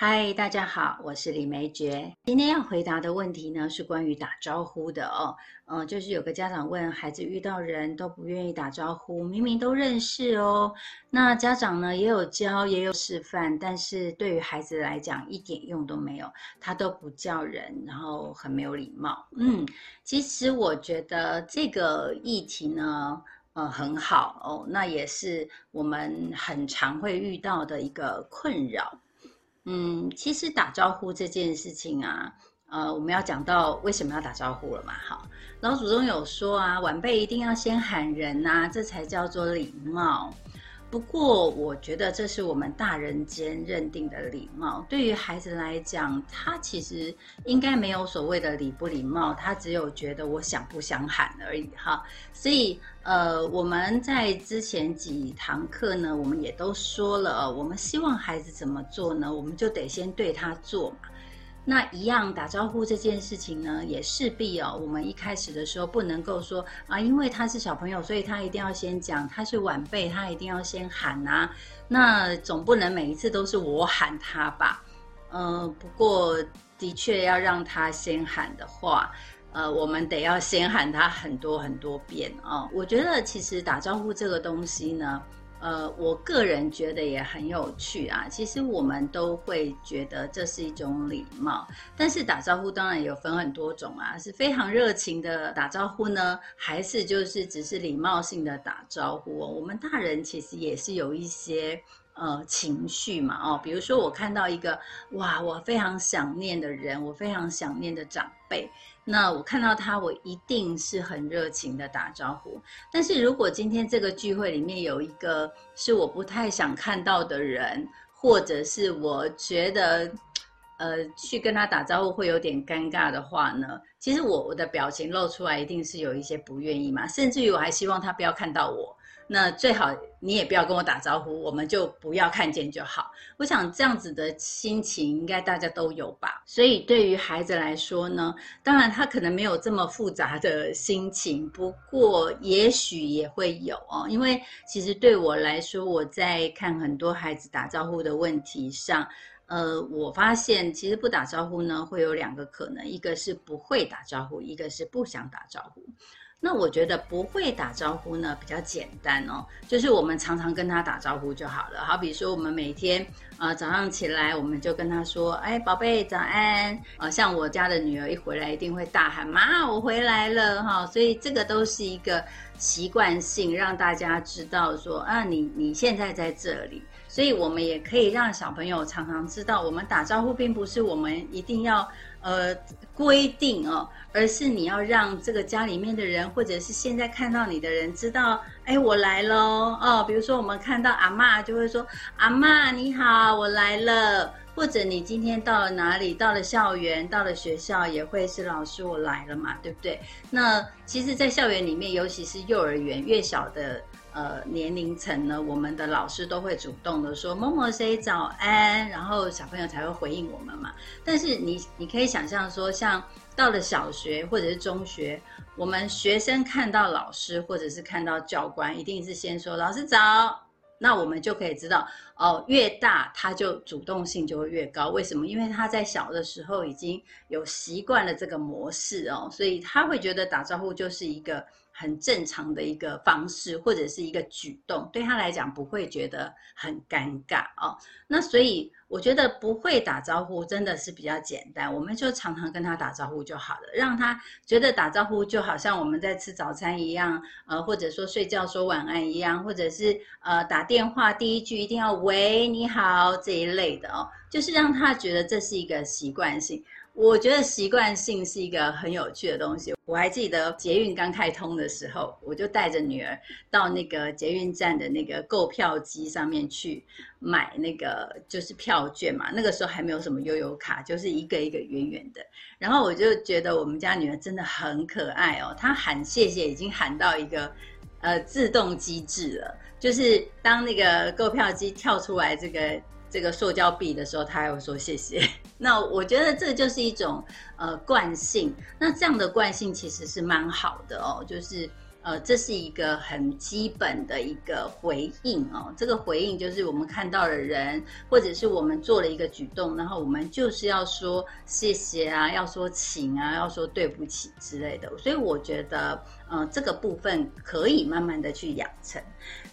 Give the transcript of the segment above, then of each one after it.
嗨，大家好，我是李梅珏。今天要回答的问题呢，是关于打招呼的哦。嗯，就是有个家长问，孩子遇到人都不愿意打招呼，明明都认识哦。那家长呢，也有教，也有示范，但是对于孩子来讲，一点用都没有，他都不叫人，然后很没有礼貌。嗯，其实我觉得这个议题呢，呃，很好哦。那也是我们很常会遇到的一个困扰。嗯，其实打招呼这件事情啊，呃，我们要讲到为什么要打招呼了嘛？好，老祖宗有说啊，晚辈一定要先喊人呐，这才叫做礼貌。不过，我觉得这是我们大人间认定的礼貌。对于孩子来讲，他其实应该没有所谓的礼不礼貌，他只有觉得我想不想喊而已哈。所以，呃，我们在之前几堂课呢，我们也都说了，我们希望孩子怎么做呢？我们就得先对他做嘛。那一样打招呼这件事情呢，也势必哦，我们一开始的时候不能够说啊，因为他是小朋友，所以他一定要先讲，他是晚辈，他一定要先喊啊。那总不能每一次都是我喊他吧？呃，不过的确要让他先喊的话，呃，我们得要先喊他很多很多遍啊。我觉得其实打招呼这个东西呢。呃，我个人觉得也很有趣啊。其实我们都会觉得这是一种礼貌，但是打招呼当然有分很多种啊，是非常热情的打招呼呢，还是就是只是礼貌性的打招呼？我们大人其实也是有一些。呃，情绪嘛，哦，比如说我看到一个哇，我非常想念的人，我非常想念的长辈，那我看到他，我一定是很热情的打招呼。但是如果今天这个聚会里面有一个是我不太想看到的人，或者是我觉得，呃，去跟他打招呼会有点尴尬的话呢，其实我我的表情露出来一定是有一些不愿意嘛，甚至于我还希望他不要看到我。那最好你也不要跟我打招呼，我们就不要看见就好。我想这样子的心情应该大家都有吧。所以对于孩子来说呢，当然他可能没有这么复杂的心情，不过也许也会有哦。因为其实对我来说，我在看很多孩子打招呼的问题上，呃，我发现其实不打招呼呢，会有两个可能，一个是不会打招呼，一个是不想打招呼。那我觉得不会打招呼呢，比较简单哦，就是我们常常跟他打招呼就好了。好比说，我们每天呃早上起来，我们就跟他说：“哎，宝贝，早安。”呃，像我家的女儿一回来，一定会大喊：“妈，我回来了！”哈，所以这个都是一个习惯性，让大家知道说啊，你你现在在这里。所以我们也可以让小朋友常常知道，我们打招呼并不是我们一定要呃规定哦。而是你要让这个家里面的人，或者是现在看到你的人知道，哎，我来喽哦。比如说我们看到阿妈，就会说阿妈你好，我来了。或者你今天到了哪里，到了校园，到了学校，也会是老师我来了嘛，对不对？那其实，在校园里面，尤其是幼儿园越小的呃年龄层呢，我们的老师都会主动的说某某谁早安，然后小朋友才会回应我们嘛。但是你你可以想象说像。到了小学或者是中学，我们学生看到老师或者是看到教官，一定是先说“老师早”，那我们就可以知道哦，越大他就主动性就会越高。为什么？因为他在小的时候已经有习惯了这个模式哦，所以他会觉得打招呼就是一个很正常的一个方式或者是一个举动，对他来讲不会觉得很尴尬哦。那所以。我觉得不会打招呼真的是比较简单，我们就常常跟他打招呼就好了，让他觉得打招呼就好像我们在吃早餐一样，呃，或者说睡觉说晚安一样，或者是呃打电话第一句一定要喂你好这一类的哦，就是让他觉得这是一个习惯性。我觉得习惯性是一个很有趣的东西。我还记得捷运刚开通的时候，我就带着女儿到那个捷运站的那个购票机上面去买那个就是票券嘛。那个时候还没有什么悠游卡，就是一个一个圆圆的。然后我就觉得我们家女儿真的很可爱哦，她喊谢谢已经喊到一个呃自动机制了，就是当那个购票机跳出来这个。这个塑胶币的时候，他还会说谢谢。那我觉得这就是一种呃惯性。那这样的惯性其实是蛮好的哦，就是。呃，这是一个很基本的一个回应哦。这个回应就是我们看到了人，或者是我们做了一个举动，然后我们就是要说谢谢啊，要说请啊，要说对不起之类的。所以我觉得，呃，这个部分可以慢慢的去养成。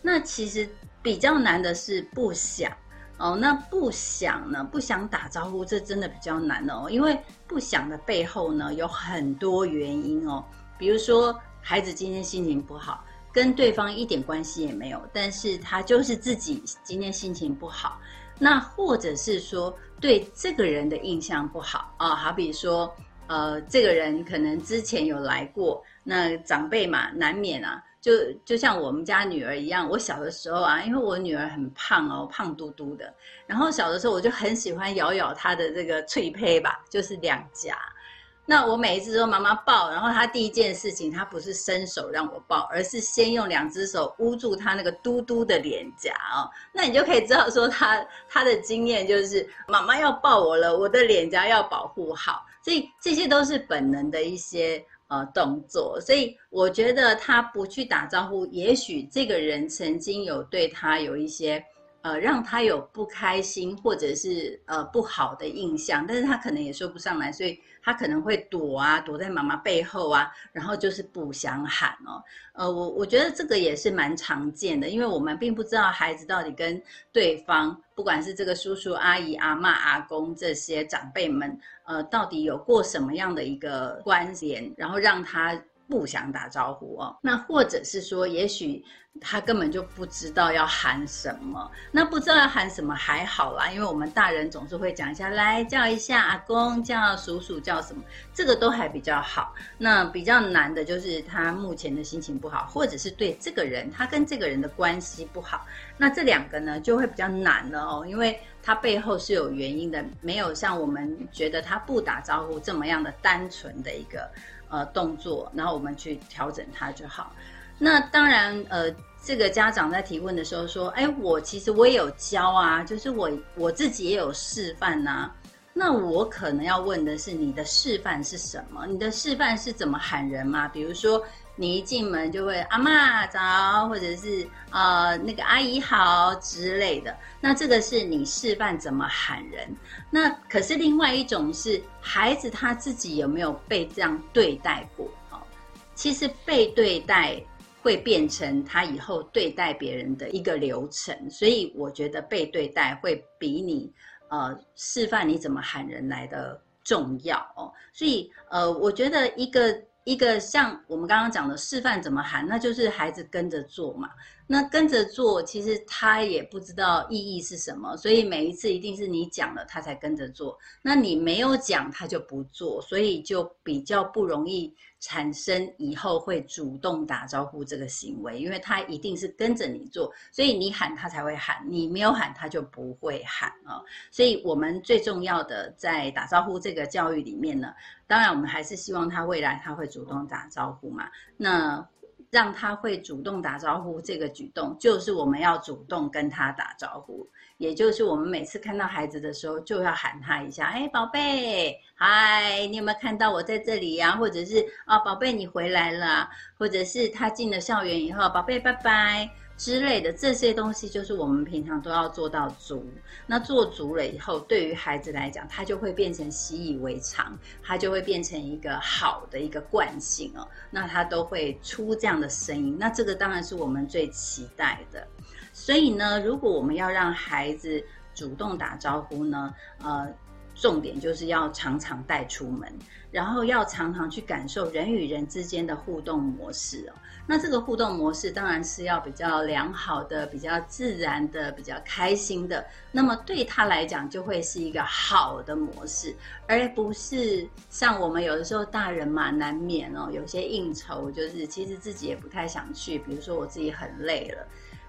那其实比较难的是不想哦。那不想呢，不想打招呼，这真的比较难哦。因为不想的背后呢，有很多原因哦，比如说。孩子今天心情不好，跟对方一点关系也没有，但是他就是自己今天心情不好。那或者是说对这个人的印象不好啊，好比说，呃，这个人可能之前有来过，那长辈嘛，难免啊，就就像我们家女儿一样，我小的时候啊，因为我女儿很胖哦，胖嘟嘟的，然后小的时候我就很喜欢咬咬她的这个脆胚吧，就是两颊。那我每一次说妈妈抱，然后她第一件事情，她不是伸手让我抱，而是先用两只手捂住她那个嘟嘟的脸颊哦。那你就可以知道说她她的经验就是妈妈要抱我了，我的脸颊要保护好，所以这些都是本能的一些呃动作。所以我觉得他不去打招呼，也许这个人曾经有对他有一些。呃，让他有不开心或者是呃不好的印象，但是他可能也说不上来，所以他可能会躲啊，躲在妈妈背后啊，然后就是不想喊哦。呃，我我觉得这个也是蛮常见的，因为我们并不知道孩子到底跟对方，不管是这个叔叔阿姨、阿妈、阿公这些长辈们，呃，到底有过什么样的一个关联，然后让他。不想打招呼哦，那或者是说，也许他根本就不知道要喊什么。那不知道要喊什么还好啦，因为我们大人总是会讲一下，来叫一下阿公，叫叔叔，叫什么，这个都还比较好。那比较难的就是他目前的心情不好，或者是对这个人，他跟这个人的关系不好。那这两个呢，就会比较难了哦，因为他背后是有原因的，没有像我们觉得他不打招呼这么样的单纯的一个。呃，动作，然后我们去调整它就好。那当然，呃，这个家长在提问的时候说：“哎，我其实我也有教啊，就是我我自己也有示范呐。”那我可能要问的是，你的示范是什么？你的示范是怎么喊人吗？比如说。你一进门就会阿妈早，或者是呃那个阿姨好之类的。那这个是你示范怎么喊人。那可是另外一种是孩子他自己有没有被这样对待过？哦，其实被对待会变成他以后对待别人的一个流程。所以我觉得被对待会比你呃示范你怎么喊人来的重要哦。所以呃，我觉得一个。一个像我们刚刚讲的示范怎么喊，那就是孩子跟着做嘛。那跟着做，其实他也不知道意义是什么，所以每一次一定是你讲了，他才跟着做。那你没有讲，他就不做，所以就比较不容易产生以后会主动打招呼这个行为，因为他一定是跟着你做，所以你喊他才会喊，你没有喊他就不会喊啊。所以我们最重要的在打招呼这个教育里面呢，当然我们还是希望他未来他会主动打招呼嘛。那让他会主动打招呼，这个举动就是我们要主动跟他打招呼，也就是我们每次看到孩子的时候，就要喊他一下，哎，宝贝，嗨，你有没有看到我在这里呀？或者是啊，宝贝，你回来了，或者是他进了校园以后，宝贝，拜拜。之类的这些东西，就是我们平常都要做到足。那做足了以后，对于孩子来讲，他就会变成习以为常，他就会变成一个好的一个惯性哦。那他都会出这样的声音。那这个当然是我们最期待的。所以呢，如果我们要让孩子主动打招呼呢，呃。重点就是要常常带出门，然后要常常去感受人与人之间的互动模式哦。那这个互动模式当然是要比较良好的、比较自然的、比较开心的。那么对他来讲，就会是一个好的模式，而不是像我们有的时候大人嘛，难免哦，有些应酬就是其实自己也不太想去。比如说我自己很累了，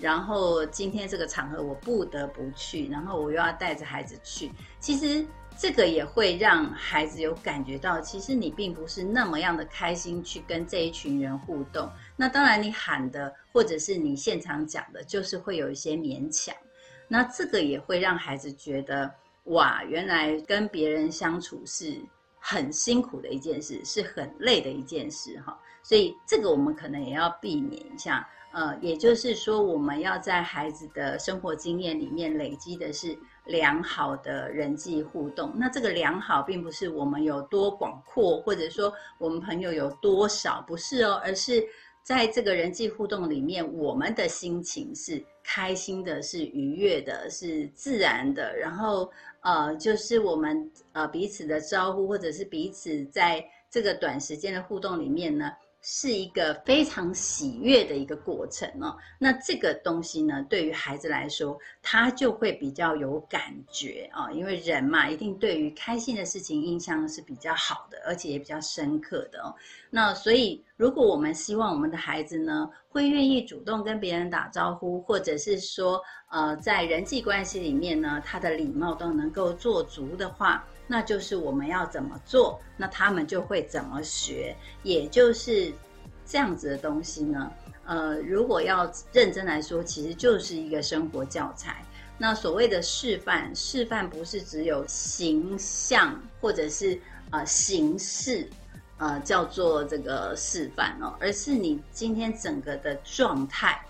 然后今天这个场合我不得不去，然后我又要带着孩子去，其实。这个也会让孩子有感觉到，其实你并不是那么样的开心去跟这一群人互动。那当然，你喊的或者是你现场讲的，就是会有一些勉强。那这个也会让孩子觉得，哇，原来跟别人相处是很辛苦的一件事，是很累的一件事哈。所以这个我们可能也要避免一下。呃，也就是说，我们要在孩子的生活经验里面累积的是良好的人际互动。那这个良好，并不是我们有多广阔，或者说我们朋友有多少，不是哦，而是在这个人际互动里面，我们的心情是开心的，是愉悦的，是自然的。然后，呃，就是我们呃彼此的招呼，或者是彼此在这个短时间的互动里面呢。是一个非常喜悦的一个过程哦。那这个东西呢，对于孩子来说，他就会比较有感觉啊，因为人嘛，一定对于开心的事情印象是比较好的，而且也比较深刻的哦。那所以，如果我们希望我们的孩子呢，会愿意主动跟别人打招呼，或者是说，呃，在人际关系里面呢，他的礼貌都能够做足的话。那就是我们要怎么做，那他们就会怎么学，也就是这样子的东西呢。呃，如果要认真来说，其实就是一个生活教材。那所谓的示范，示范不是只有形象或者是呃形式，呃叫做这个示范哦，而是你今天整个的状态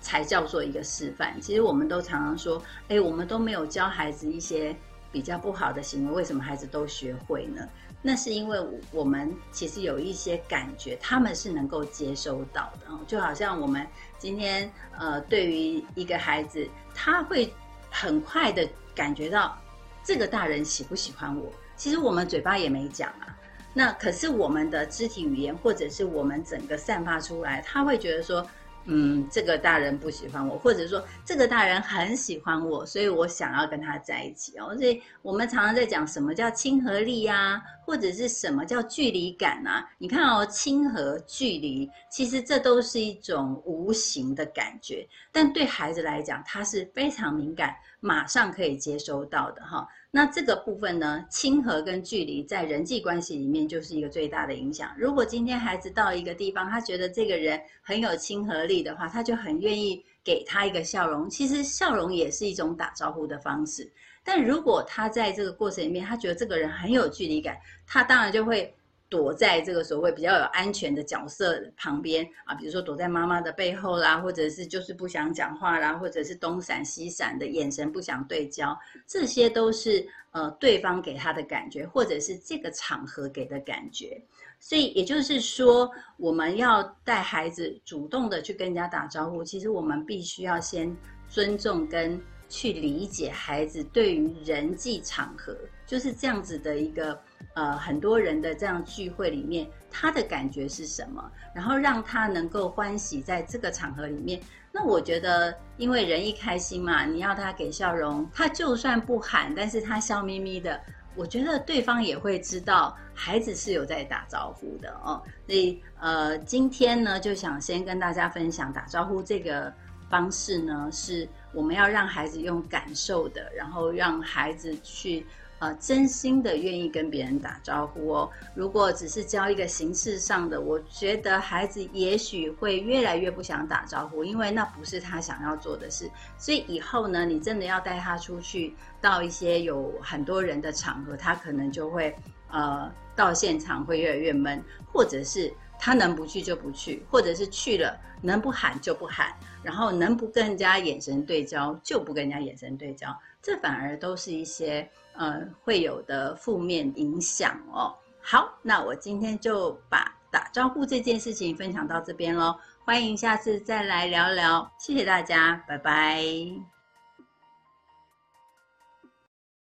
才叫做一个示范。其实我们都常常说，哎，我们都没有教孩子一些。比较不好的行为，为什么孩子都学会呢？那是因为我们其实有一些感觉，他们是能够接收到的。就好像我们今天呃，对于一个孩子，他会很快的感觉到这个大人喜不喜欢我。其实我们嘴巴也没讲啊，那可是我们的肢体语言或者是我们整个散发出来，他会觉得说。嗯，这个大人不喜欢我，或者说这个大人很喜欢我，所以我想要跟他在一起哦。所以我们常常在讲什么叫亲和力呀，或者是什么叫距离感啊？你看哦，亲和、距离，其实这都是一种无形的感觉，但对孩子来讲，他是非常敏感，马上可以接收到的哈。那这个部分呢，亲和跟距离在人际关系里面就是一个最大的影响。如果今天孩子到一个地方，他觉得这个人很有亲和力的话，他就很愿意给他一个笑容。其实笑容也是一种打招呼的方式。但如果他在这个过程里面，他觉得这个人很有距离感，他当然就会。躲在这个所谓比较有安全的角色旁边啊，比如说躲在妈妈的背后啦，或者是就是不想讲话啦，或者是东闪西闪的眼神不想对焦，这些都是呃对方给他的感觉，或者是这个场合给的感觉。所以也就是说，我们要带孩子主动的去跟人家打招呼，其实我们必须要先尊重跟去理解孩子对于人际场合就是这样子的一个。呃，很多人的这样聚会里面，他的感觉是什么？然后让他能够欢喜在这个场合里面。那我觉得，因为人一开心嘛，你要他给笑容，他就算不喊，但是他笑眯眯的，我觉得对方也会知道孩子是有在打招呼的哦。所以，呃，今天呢，就想先跟大家分享打招呼这个方式呢，是我们要让孩子用感受的，然后让孩子去。呃，真心的愿意跟别人打招呼哦。如果只是教一个形式上的，我觉得孩子也许会越来越不想打招呼，因为那不是他想要做的事。所以以后呢，你真的要带他出去到一些有很多人的场合，他可能就会呃到现场会越来越闷，或者是他能不去就不去，或者是去了能不喊就不喊，然后能不跟人家眼神对焦就不跟人家眼神对焦，这反而都是一些。呃，会有的负面影响哦。好，那我今天就把打招呼这件事情分享到这边喽。欢迎下次再来聊聊，谢谢大家，拜拜。